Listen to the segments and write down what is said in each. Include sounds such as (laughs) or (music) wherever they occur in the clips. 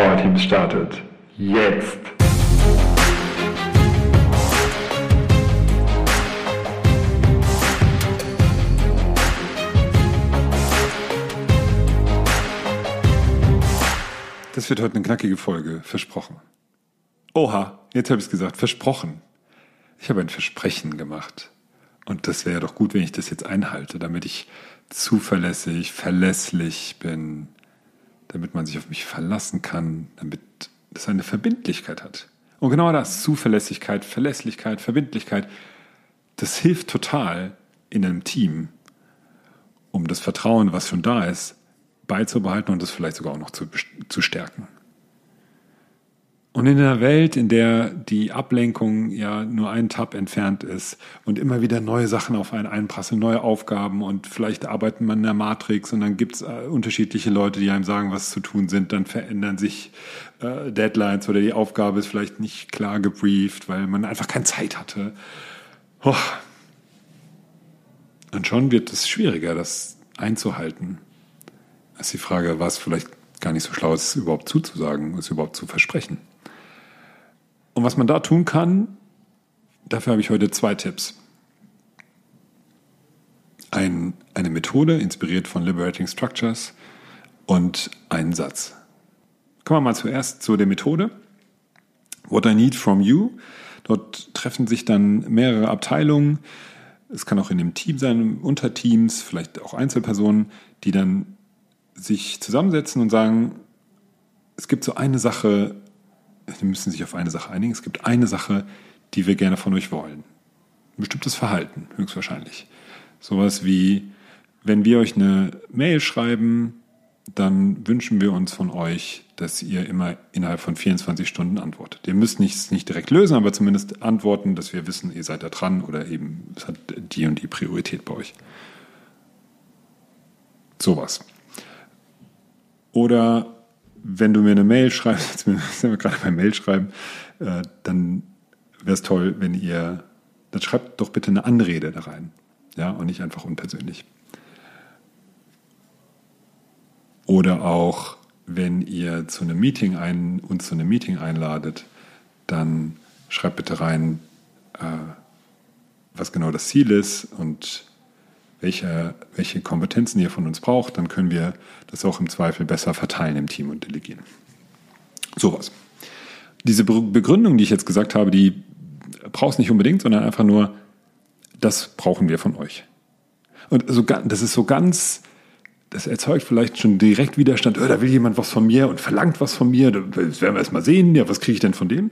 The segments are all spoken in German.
Power Teams startet. Jetzt! Das wird heute eine knackige Folge, versprochen. Oha, jetzt habe ich es gesagt, versprochen. Ich habe ein Versprechen gemacht. Und das wäre doch gut, wenn ich das jetzt einhalte, damit ich zuverlässig, verlässlich bin, damit man sich auf mich verlassen kann, damit das eine Verbindlichkeit hat. Und genau das, Zuverlässigkeit, Verlässlichkeit, Verbindlichkeit, das hilft total in einem Team, um das Vertrauen, was schon da ist, beizubehalten und das vielleicht sogar auch noch zu, zu stärken. Und in einer Welt, in der die Ablenkung ja nur ein Tab entfernt ist und immer wieder neue Sachen auf einen einprasseln, neue Aufgaben und vielleicht arbeitet man in der Matrix und dann gibt es äh, unterschiedliche Leute, die einem sagen, was zu tun sind, dann verändern sich äh, Deadlines oder die Aufgabe ist vielleicht nicht klar gebrieft, weil man einfach keine Zeit hatte. Oh. Und schon wird es schwieriger, das einzuhalten. Das ist die Frage, was vielleicht gar nicht so schlau ist, überhaupt zuzusagen, es überhaupt zu versprechen. Und was man da tun kann, dafür habe ich heute zwei Tipps. Ein, eine Methode, inspiriert von Liberating Structures und einen Satz. Kommen wir mal zuerst zu der Methode. What I Need From You. Dort treffen sich dann mehrere Abteilungen. Es kann auch in einem Team sein, Unterteams, vielleicht auch Einzelpersonen, die dann sich zusammensetzen und sagen, es gibt so eine Sache, die müssen sich auf eine Sache einigen. Es gibt eine Sache, die wir gerne von euch wollen. Ein bestimmtes Verhalten, höchstwahrscheinlich. Sowas wie, wenn wir euch eine Mail schreiben, dann wünschen wir uns von euch, dass ihr immer innerhalb von 24 Stunden antwortet. Ihr müsst nichts nicht direkt lösen, aber zumindest antworten, dass wir wissen, ihr seid da dran oder eben es hat die und die Priorität bei euch. Sowas. Oder wenn du mir eine Mail schreibst, (laughs) jetzt sind wir gerade beim Mail schreiben, äh, dann wäre es toll, wenn ihr, dann schreibt doch bitte eine Anrede da rein. Ja, und nicht einfach unpersönlich. Oder auch, wenn ihr zu einem Meeting ein, uns zu einem Meeting einladet, dann schreibt bitte rein, äh, was genau das Ziel ist und welche, welche Kompetenzen ihr von uns braucht, dann können wir das auch im Zweifel besser verteilen im Team und delegieren. Sowas. Diese Begründung, die ich jetzt gesagt habe, die brauchst nicht unbedingt, sondern einfach nur, das brauchen wir von euch. Und so, das ist so ganz, das erzeugt vielleicht schon direkt Widerstand, oh, da will jemand was von mir und verlangt was von mir, das werden wir erst mal sehen, ja, was kriege ich denn von dem?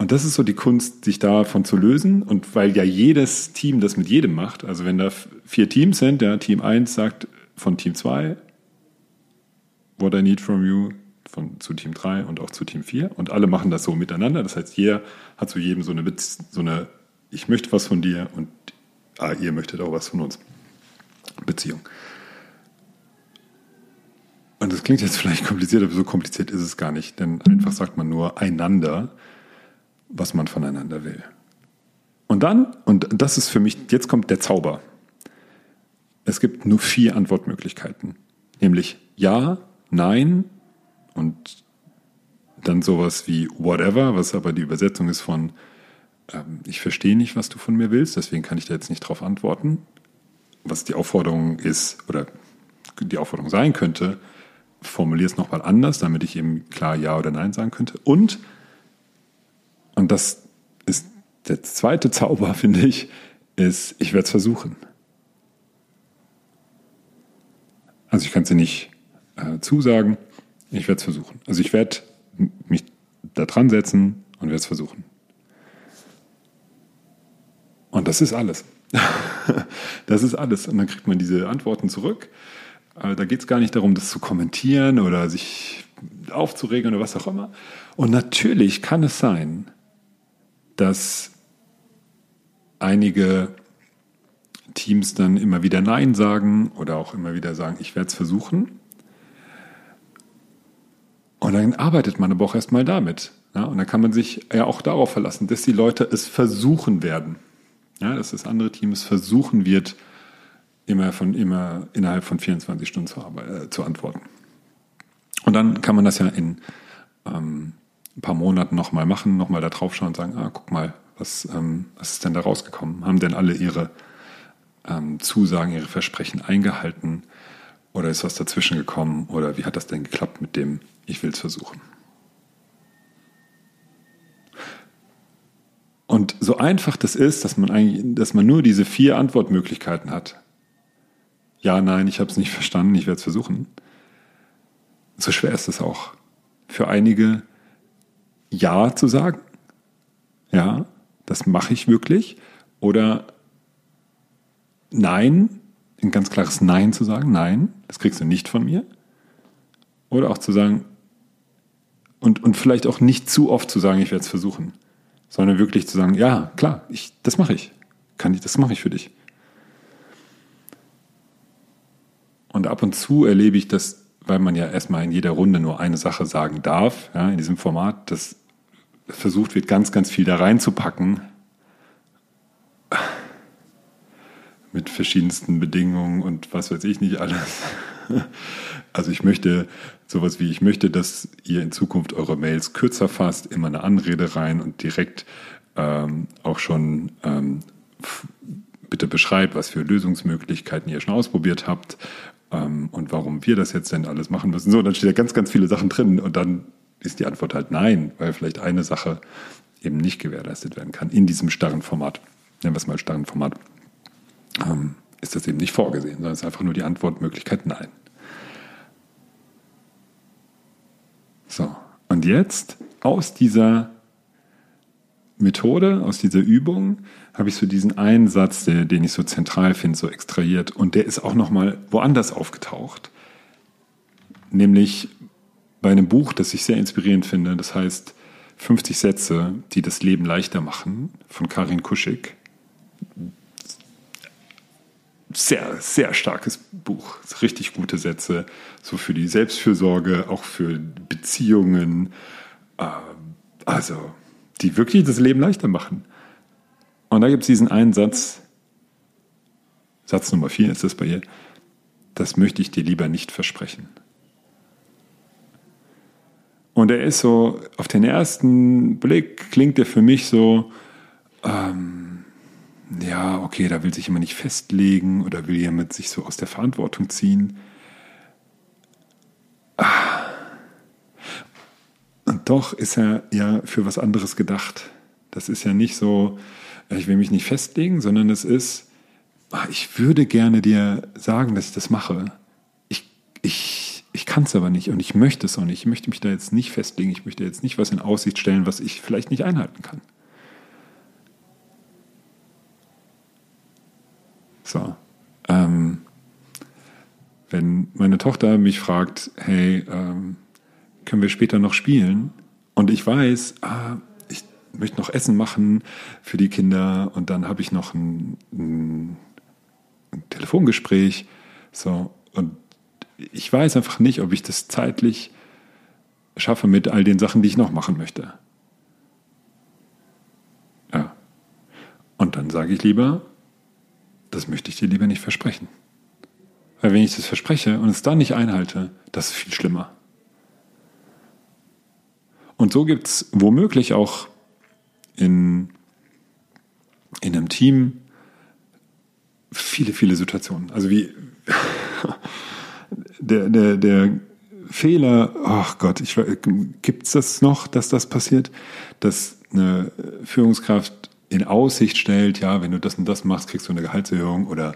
Und das ist so die Kunst, sich davon zu lösen. Und weil ja jedes Team das mit jedem macht, also wenn da vier Teams sind, ja, Team 1 sagt von Team 2, what I need from you, von, zu Team 3 und auch zu Team 4. Und alle machen das so miteinander. Das heißt, jeder hat zu jedem so eine, so eine ich möchte was von dir und ah, ihr möchtet auch was von uns. Beziehung. Und das klingt jetzt vielleicht kompliziert, aber so kompliziert ist es gar nicht. Denn einfach sagt man nur einander was man voneinander will. Und dann, und das ist für mich, jetzt kommt der Zauber. Es gibt nur vier Antwortmöglichkeiten. Nämlich ja, nein und dann sowas wie whatever, was aber die Übersetzung ist von ähm, ich verstehe nicht, was du von mir willst, deswegen kann ich da jetzt nicht drauf antworten. Was die Aufforderung ist oder die Aufforderung sein könnte, formuliere es nochmal anders, damit ich eben klar Ja oder Nein sagen könnte. Und das ist der zweite Zauber, (laughs) finde ich, ist, ich werde es versuchen. Also ich kann es dir nicht äh, zusagen, ich werde es versuchen. Also ich werde mich da dran setzen und werde es versuchen. Und das ist alles. (laughs) das ist alles. Und dann kriegt man diese Antworten zurück. Äh, da geht es gar nicht darum, das zu kommentieren oder sich aufzuregen oder was auch immer. Und natürlich kann es sein, dass einige Teams dann immer wieder Nein sagen oder auch immer wieder sagen, ich werde es versuchen. Und dann arbeitet man aber auch erstmal damit. Ja? Und dann kann man sich ja auch darauf verlassen, dass die Leute es versuchen werden. Ja, dass das andere Team es versuchen wird, immer, von, immer innerhalb von 24 Stunden zu, äh, zu antworten. Und dann kann man das ja in ähm, ein paar Monaten nochmal machen, nochmal da drauf schauen und sagen, ah, guck mal, was, ähm, was ist denn da rausgekommen? Haben denn alle ihre ähm, Zusagen, ihre Versprechen eingehalten? Oder ist was dazwischen gekommen? Oder wie hat das denn geklappt mit dem, ich will es versuchen? Und so einfach das ist, dass man eigentlich, dass man nur diese vier Antwortmöglichkeiten hat. Ja, nein, ich habe es nicht verstanden, ich werde es versuchen. So schwer ist es auch. Für einige Ja zu sagen. Ja, das mache ich wirklich. Oder Nein, ein ganz klares Nein zu sagen. Nein, das kriegst du nicht von mir. Oder auch zu sagen, und, und vielleicht auch nicht zu oft zu sagen, ich werde es versuchen sondern wirklich zu sagen, ja, klar, ich, das mache ich. Kann ich, das mache ich für dich. Und ab und zu erlebe ich das, weil man ja erstmal in jeder Runde nur eine Sache sagen darf, ja, in diesem Format, dass versucht wird, ganz, ganz viel da reinzupacken. Mit verschiedensten Bedingungen und was weiß ich nicht alles. Also ich möchte sowas wie, ich möchte, dass ihr in Zukunft eure Mails kürzer fasst, immer eine Anrede rein und direkt ähm, auch schon ähm, bitte beschreibt, was für Lösungsmöglichkeiten ihr schon ausprobiert habt ähm, und warum wir das jetzt denn alles machen müssen. So, dann steht ja ganz, ganz viele Sachen drin und dann ist die Antwort halt nein, weil vielleicht eine Sache eben nicht gewährleistet werden kann in diesem starren Format. Nennen wir es mal starren Format. Ähm, ist das eben nicht vorgesehen, sondern es ist einfach nur die Antwortmöglichkeit nein. So, und jetzt aus dieser Methode, aus dieser Übung, habe ich so diesen einen Satz, der, den ich so zentral finde, so extrahiert. Und der ist auch nochmal woanders aufgetaucht. Nämlich bei einem Buch, das ich sehr inspirierend finde. Das heißt 50 Sätze, die das Leben leichter machen, von Karin Kuschig sehr, sehr starkes Buch. Richtig gute Sätze, so für die Selbstfürsorge, auch für Beziehungen. Äh, also, die wirklich das Leben leichter machen. Und da gibt es diesen einen Satz, Satz Nummer vier ist das bei ihr, das möchte ich dir lieber nicht versprechen. Und er ist so, auf den ersten Blick klingt er für mich so, ähm, ja, okay, da will sich jemand nicht festlegen oder will jemand sich so aus der Verantwortung ziehen. Ah. Und doch ist er ja für was anderes gedacht. Das ist ja nicht so, ich will mich nicht festlegen, sondern es ist, ah, ich würde gerne dir sagen, dass ich das mache. Ich, ich, ich kann es aber nicht und ich möchte es auch nicht. Ich möchte mich da jetzt nicht festlegen. Ich möchte jetzt nicht was in Aussicht stellen, was ich vielleicht nicht einhalten kann. So. Ähm, wenn meine Tochter mich fragt, hey, ähm, können wir später noch spielen? Und ich weiß, ah, ich möchte noch Essen machen für die Kinder und dann habe ich noch ein, ein, ein Telefongespräch. So, und ich weiß einfach nicht, ob ich das zeitlich schaffe mit all den Sachen, die ich noch machen möchte. Ja. Und dann sage ich lieber, das möchte ich dir lieber nicht versprechen. Weil wenn ich das verspreche und es dann nicht einhalte, das ist viel schlimmer. Und so gibt es womöglich auch in, in einem Team viele, viele Situationen. Also wie (laughs) der, der, der Fehler, ach Gott, gibt es das noch, dass das passiert, dass eine Führungskraft in Aussicht stellt, ja, wenn du das und das machst, kriegst du eine Gehaltserhöhung oder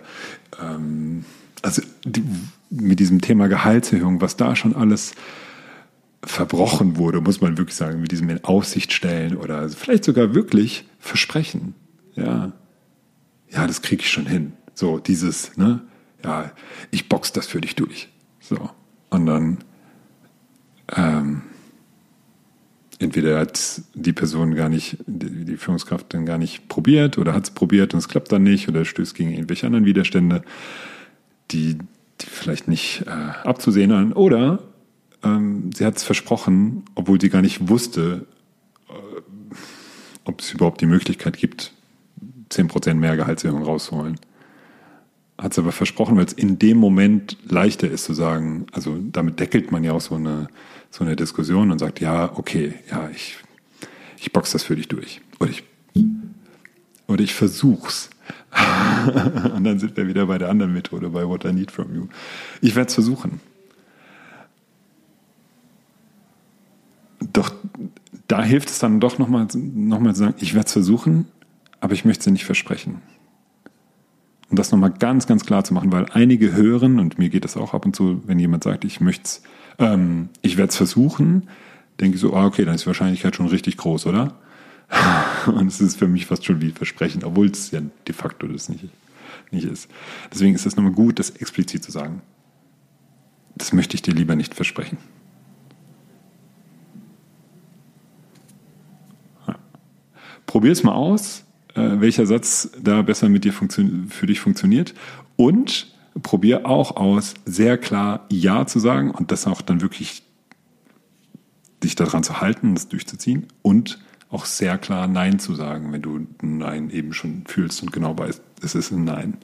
ähm, also die, mit diesem Thema Gehaltserhöhung, was da schon alles verbrochen wurde, muss man wirklich sagen, mit diesem in Aussicht stellen oder also vielleicht sogar wirklich versprechen. Ja, ja, das kriege ich schon hin. So dieses, ne, ja, ich box das für dich durch. So und dann ähm, entweder hat die Person gar nicht, die Führungskraft dann gar nicht probiert oder hat es probiert und es klappt dann nicht oder stößt gegen irgendwelche anderen Widerstände, die, die vielleicht nicht äh, abzusehen waren. Oder ähm, sie hat es versprochen, obwohl sie gar nicht wusste, äh, ob es überhaupt die Möglichkeit gibt, 10% mehr Gehaltserhöhung rauszuholen. Hat es aber versprochen, weil es in dem Moment leichter ist zu sagen, also damit deckelt man ja auch so eine, so eine Diskussion und sagt, ja, okay, ja, ich, ich box das für dich durch. Oder ich, oder ich versuch's. (laughs) und dann sind wir wieder bei der anderen Methode, bei What I Need From You. Ich werde es versuchen. Doch da hilft es dann doch nochmal noch mal zu sagen, ich werde es versuchen, aber ich möchte es nicht versprechen. Um das nochmal ganz, ganz klar zu machen, weil einige hören, und mir geht das auch ab und zu, wenn jemand sagt, ich möchte ähm, ich werde es versuchen, denke ich so, ah, okay, dann ist die Wahrscheinlichkeit schon richtig groß, oder? (laughs) und es ist für mich fast schon wie Versprechen, obwohl es ja de facto das nicht, nicht ist. Deswegen ist es nochmal gut, das explizit zu sagen. Das möchte ich dir lieber nicht versprechen. Probier es mal aus, äh, welcher Satz da besser mit dir für dich funktioniert. Und probier auch aus, sehr klar Ja zu sagen und das auch dann wirklich dich daran zu halten, das durchzuziehen und auch sehr klar Nein zu sagen, wenn du ein Nein eben schon fühlst und genau weißt, es ist ein Nein.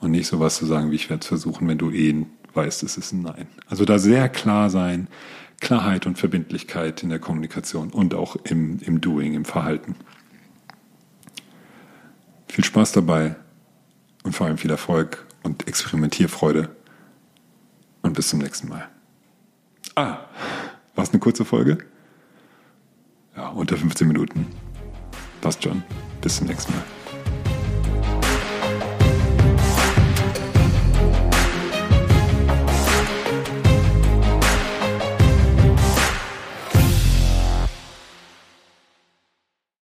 Und nicht sowas zu sagen, wie ich werde es versuchen, wenn du eh weißt, es ist ein Nein. Also da sehr klar sein, Klarheit und Verbindlichkeit in der Kommunikation und auch im, im Doing, im Verhalten. Viel Spaß dabei und vor allem viel Erfolg und Experimentierfreude. Und bis zum nächsten Mal. Ah, war es eine kurze Folge? Ja, unter 15 Minuten. Passt schon. Bis zum nächsten Mal.